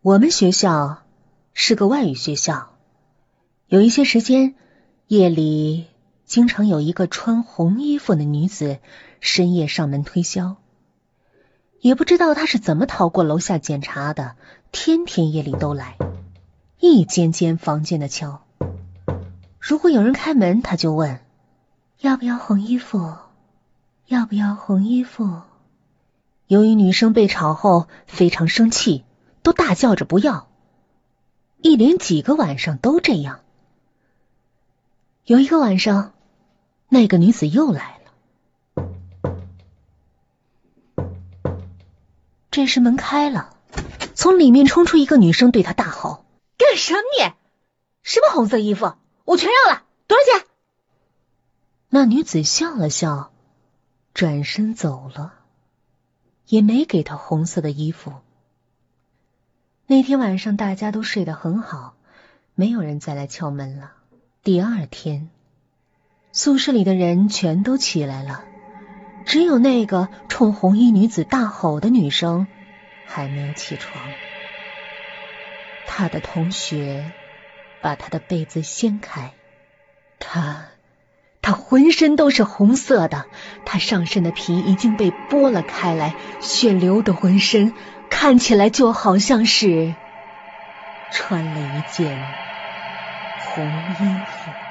我们学校是个外语学校，有一些时间夜里，经常有一个穿红衣服的女子深夜上门推销。也不知道她是怎么逃过楼下检查的，天天夜里都来，一间间房间的敲。如果有人开门，她就问：“要不要红衣服？要不要红衣服？”由于女生被吵后非常生气，都大叫着不要。一连几个晚上都这样。有一个晚上，那个女子又来了。这时门开了，从里面冲出一个女生，对她大吼：“干什么你？什么红色衣服？我全要了，多少钱？”那女子笑了笑，转身走了。也没给他红色的衣服。那天晚上大家都睡得很好，没有人再来敲门了。第二天，宿舍里的人全都起来了，只有那个冲红衣女子大吼的女生还没有起床。她的同学把她的被子掀开，她。他浑身都是红色的，他上身的皮已经被剥了开来，血流的浑身看起来就好像是穿了一件红衣服。